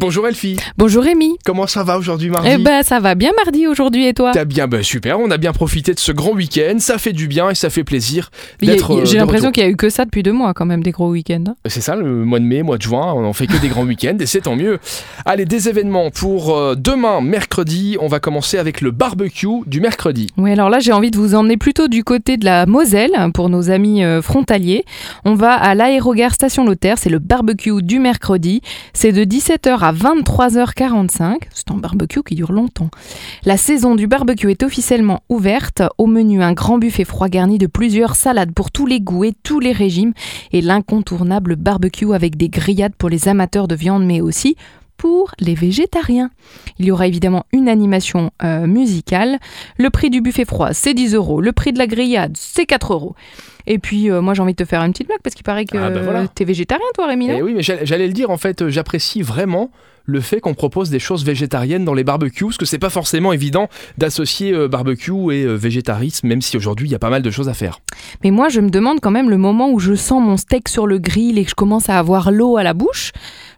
Bonjour Elfie. Bonjour Rémi. Comment ça va aujourd'hui mardi Eh ben ça va bien mardi aujourd'hui et toi T'as bien, bah, super, on a bien profité de ce grand week-end, ça fait du bien et ça fait plaisir d'être. euh, J'ai l'impression qu'il y a eu que ça depuis deux mois quand même, des gros week-ends. hein. C'est ça, le mois de mai, mois de juin, on fait que des grands week-ends et c'est tant mieux. Allez, des événements pour euh, demain, mercredi, on va commencer avec le barbecue du mercredi. Oui, alors là j'ai envie de vous emmener plutôt du côté de la Moselle pour nos amis euh, frontaliers. On va à l'aérogare Station Lothaire, c'est le barbecue du mercredi. C'est de 17h à 23h45. C'est un barbecue qui dure longtemps. La saison du barbecue est officiellement ouverte. Au menu, un grand buffet froid garni de plusieurs salades pour tous les goûts et tous les régimes. Et l'incontournable barbecue avec des grillades pour les amateurs de viande, mais aussi pour les végétariens. Il y aura évidemment une animation euh, musicale. Le prix du buffet froid, c'est 10 euros. Le prix de la grillade, c'est 4 euros. Et puis, euh, moi, j'ai envie de te faire une petite blague parce qu'il paraît que Ah, bah voilà. t'es végétarien, toi, Rémi. Et oui, mais j'allais le dire, en fait, euh, j'apprécie vraiment le fait qu'on propose des choses végétariennes dans les barbecues, parce que c'est pas forcément évident d'associer euh, barbecue et euh, végétarisme, même si aujourd'hui il y a pas mal de choses à faire. Mais moi, je me demande quand même le moment où je sens mon steak sur le grill et que je commence à avoir l'eau à la bouche.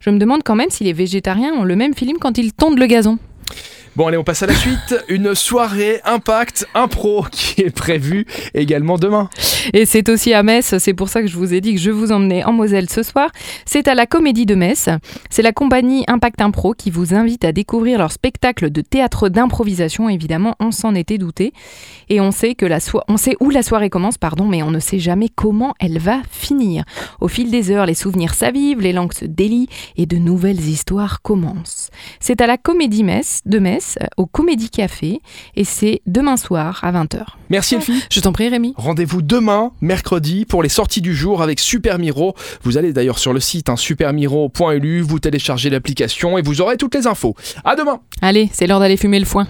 Je me demande quand même si les végétariens ont le même feeling quand ils tondent le gazon. Bon, allez, on passe à la suite. Une soirée Impact Impro qui est prévue également demain. Et c'est aussi à Metz, c'est pour ça que je vous ai dit que je vous emmenais en Moselle ce soir. C'est à la Comédie de Metz. C'est la compagnie Impact Impro qui vous invite à découvrir leur spectacle de théâtre d'improvisation. Évidemment, on s'en était douté. Et on sait, que la on sait où la soirée commence, pardon, mais on ne sait jamais comment elle va finir. Au fil des heures, les souvenirs s'avivent, les langues se délient et de nouvelles histoires commencent. C'est à la Comédie Metz, de Metz, euh, au Comédie Café, et c'est demain soir à 20h. Merci Elfie. Je t'en prie Rémi. Rendez-vous demain, mercredi, pour les sorties du jour avec Super Miro. Vous allez d'ailleurs sur le site hein, supermiro.lu, vous téléchargez l'application et vous aurez toutes les infos. À demain Allez, c'est l'heure d'aller fumer le foin.